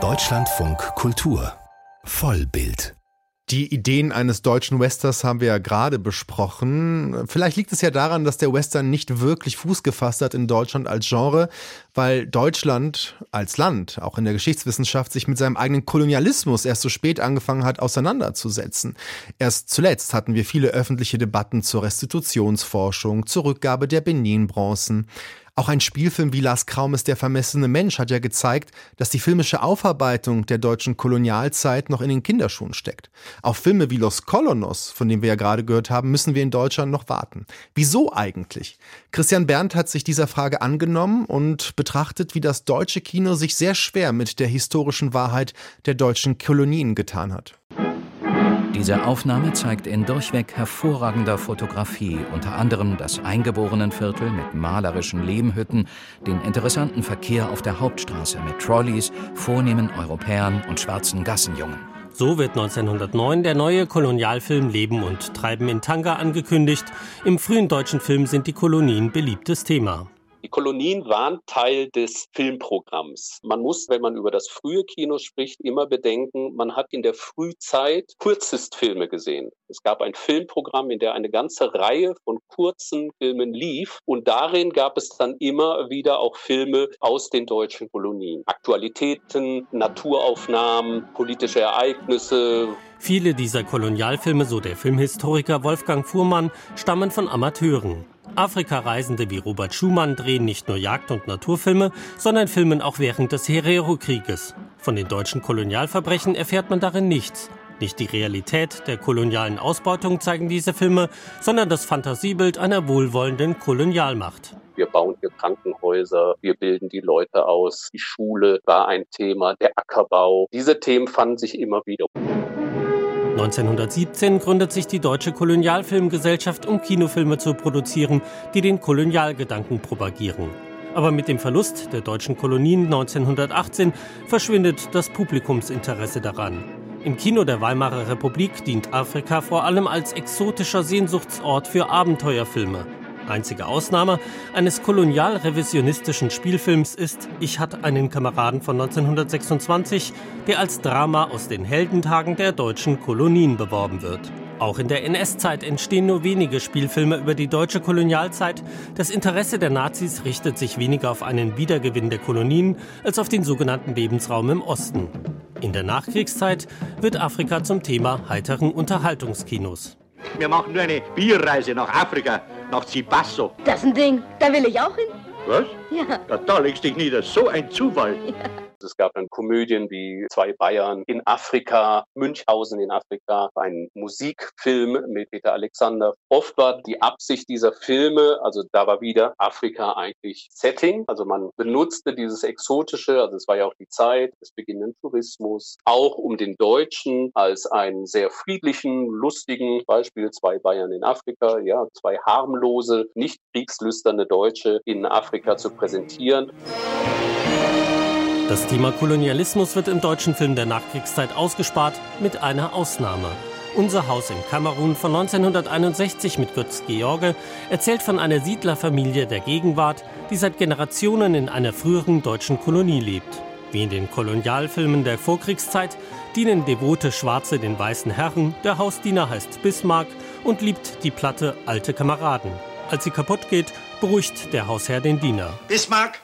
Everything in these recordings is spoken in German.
Deutschlandfunk Kultur Vollbild die Ideen eines deutschen Westerns haben wir ja gerade besprochen. Vielleicht liegt es ja daran, dass der Western nicht wirklich Fuß gefasst hat in Deutschland als Genre, weil Deutschland als Land, auch in der Geschichtswissenschaft, sich mit seinem eigenen Kolonialismus erst so spät angefangen hat, auseinanderzusetzen. Erst zuletzt hatten wir viele öffentliche Debatten zur Restitutionsforschung, zur Rückgabe der Benin-Bronzen. Auch ein Spielfilm wie Lars Kraumes Der vermessene Mensch hat ja gezeigt, dass die filmische Aufarbeitung der deutschen Kolonialzeit noch in den Kinderschuhen steckt. Auf Filme wie Los Colonos, von dem wir ja gerade gehört haben, müssen wir in Deutschland noch warten. Wieso eigentlich? Christian Berndt hat sich dieser Frage angenommen und betrachtet, wie das deutsche Kino sich sehr schwer mit der historischen Wahrheit der deutschen Kolonien getan hat. Diese Aufnahme zeigt in durchweg hervorragender Fotografie unter anderem das Eingeborenenviertel mit malerischen Lehmhütten, den interessanten Verkehr auf der Hauptstraße mit Trolleys, vornehmen Europäern und schwarzen Gassenjungen. So wird 1909 der neue Kolonialfilm Leben und Treiben in Tanga angekündigt. Im frühen deutschen Film sind die Kolonien beliebtes Thema. Die Kolonien waren Teil des Filmprogramms. Man muss, wenn man über das frühe Kino spricht, immer bedenken, man hat in der Frühzeit Kurzistfilme gesehen. Es gab ein Filmprogramm, in der eine ganze Reihe von kurzen Filmen lief und darin gab es dann immer wieder auch Filme aus den deutschen Kolonien. Aktualitäten, Naturaufnahmen, politische Ereignisse, Viele dieser Kolonialfilme, so der Filmhistoriker Wolfgang Fuhrmann, stammen von Amateuren. Afrika-Reisende wie Robert Schumann drehen nicht nur Jagd- und Naturfilme, sondern filmen auch während des Herero-Krieges. Von den deutschen Kolonialverbrechen erfährt man darin nichts. Nicht die Realität der kolonialen Ausbeutung zeigen diese Filme, sondern das Fantasiebild einer wohlwollenden Kolonialmacht. Wir bauen hier Krankenhäuser, wir bilden die Leute aus, die Schule war ein Thema, der Ackerbau. Diese Themen fanden sich immer wieder. 1917 gründet sich die Deutsche Kolonialfilmgesellschaft, um Kinofilme zu produzieren, die den Kolonialgedanken propagieren. Aber mit dem Verlust der deutschen Kolonien 1918 verschwindet das Publikumsinteresse daran. Im Kino der Weimarer Republik dient Afrika vor allem als exotischer Sehnsuchtsort für Abenteuerfilme. Einzige Ausnahme eines kolonialrevisionistischen Spielfilms ist Ich hatte einen Kameraden von 1926, der als Drama aus den Heldentagen der deutschen Kolonien beworben wird. Auch in der NS-Zeit entstehen nur wenige Spielfilme über die deutsche Kolonialzeit. Das Interesse der Nazis richtet sich weniger auf einen Wiedergewinn der Kolonien als auf den sogenannten Lebensraum im Osten. In der Nachkriegszeit wird Afrika zum Thema heiteren Unterhaltungskinos. Wir machen nur eine Bierreise nach Afrika, nach Zibasso. Das ist ein Ding, da will ich auch hin. Was? Ja. ja da legst dich nieder, so ein Zufall. Ja. Es gab dann Komödien wie Zwei Bayern in Afrika, Münchhausen in Afrika, ein Musikfilm mit Peter Alexander. Oft war die Absicht dieser Filme, also da war wieder Afrika eigentlich Setting. Also man benutzte dieses Exotische, also es war ja auch die Zeit des beginnenden Tourismus, auch um den Deutschen als einen sehr friedlichen, lustigen Beispiel Zwei Bayern in Afrika, ja, zwei harmlose, nicht kriegslüsterne Deutsche in Afrika zu präsentieren. Das Thema Kolonialismus wird im deutschen Film der Nachkriegszeit ausgespart, mit einer Ausnahme. Unser Haus in Kamerun von 1961 mit Götz George erzählt von einer Siedlerfamilie der Gegenwart, die seit Generationen in einer früheren deutschen Kolonie lebt. Wie in den Kolonialfilmen der Vorkriegszeit dienen devote Schwarze den weißen Herren, der Hausdiener heißt Bismarck und liebt die Platte Alte Kameraden. Als sie kaputt geht, beruhigt der Hausherr den Diener. Bismarck,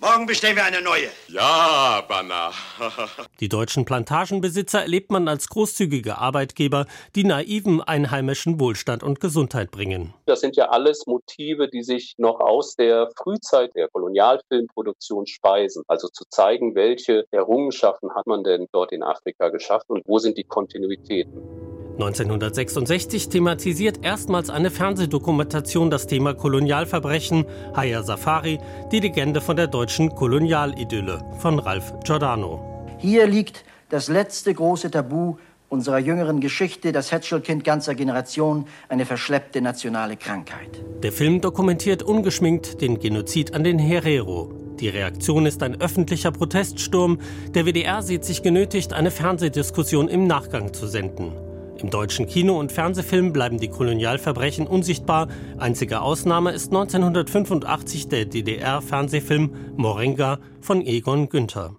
Morgen bestellen wir eine neue. Ja, Banner. die deutschen Plantagenbesitzer erlebt man als großzügige Arbeitgeber, die naiven einheimischen Wohlstand und Gesundheit bringen. Das sind ja alles Motive, die sich noch aus der Frühzeit der Kolonialfilmproduktion speisen. Also zu zeigen, welche Errungenschaften hat man denn dort in Afrika geschafft und wo sind die Kontinuitäten. 1966 thematisiert erstmals eine Fernsehdokumentation das Thema Kolonialverbrechen, Haya Safari, die Legende von der deutschen Kolonialidylle von Ralf Giordano. Hier liegt das letzte große Tabu unserer jüngeren Geschichte, das Hätschelkind ganzer Generationen, eine verschleppte nationale Krankheit. Der Film dokumentiert ungeschminkt den Genozid an den Herero. Die Reaktion ist ein öffentlicher Proteststurm. Der WDR sieht sich genötigt, eine Fernsehdiskussion im Nachgang zu senden. Im deutschen Kino- und Fernsehfilm bleiben die Kolonialverbrechen unsichtbar. Einzige Ausnahme ist 1985 der DDR-Fernsehfilm Moringa von Egon Günther.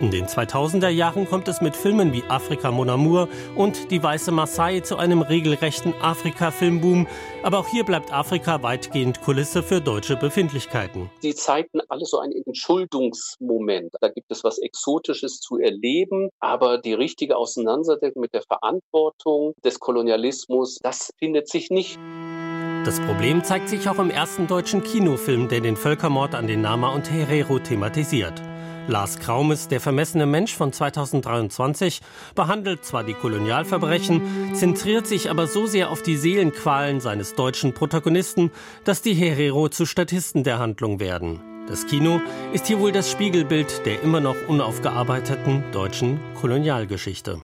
In den 2000er Jahren kommt es mit Filmen wie Afrika Mon Amour und Die Weiße Maasai zu einem regelrechten Afrika-Filmboom. Aber auch hier bleibt Afrika weitgehend Kulisse für deutsche Befindlichkeiten. Die zeigten alle so einen Entschuldungsmoment. Da gibt es was Exotisches zu erleben, aber die richtige Auseinandersetzung mit der Verantwortung des Kolonialismus, das findet sich nicht. Das Problem zeigt sich auch im ersten deutschen Kinofilm, der den Völkermord an den Nama und Herero thematisiert. Lars Kraumes Der vermessene Mensch von 2023 behandelt zwar die Kolonialverbrechen, zentriert sich aber so sehr auf die Seelenqualen seines deutschen Protagonisten, dass die Herero zu Statisten der Handlung werden. Das Kino ist hier wohl das Spiegelbild der immer noch unaufgearbeiteten deutschen Kolonialgeschichte.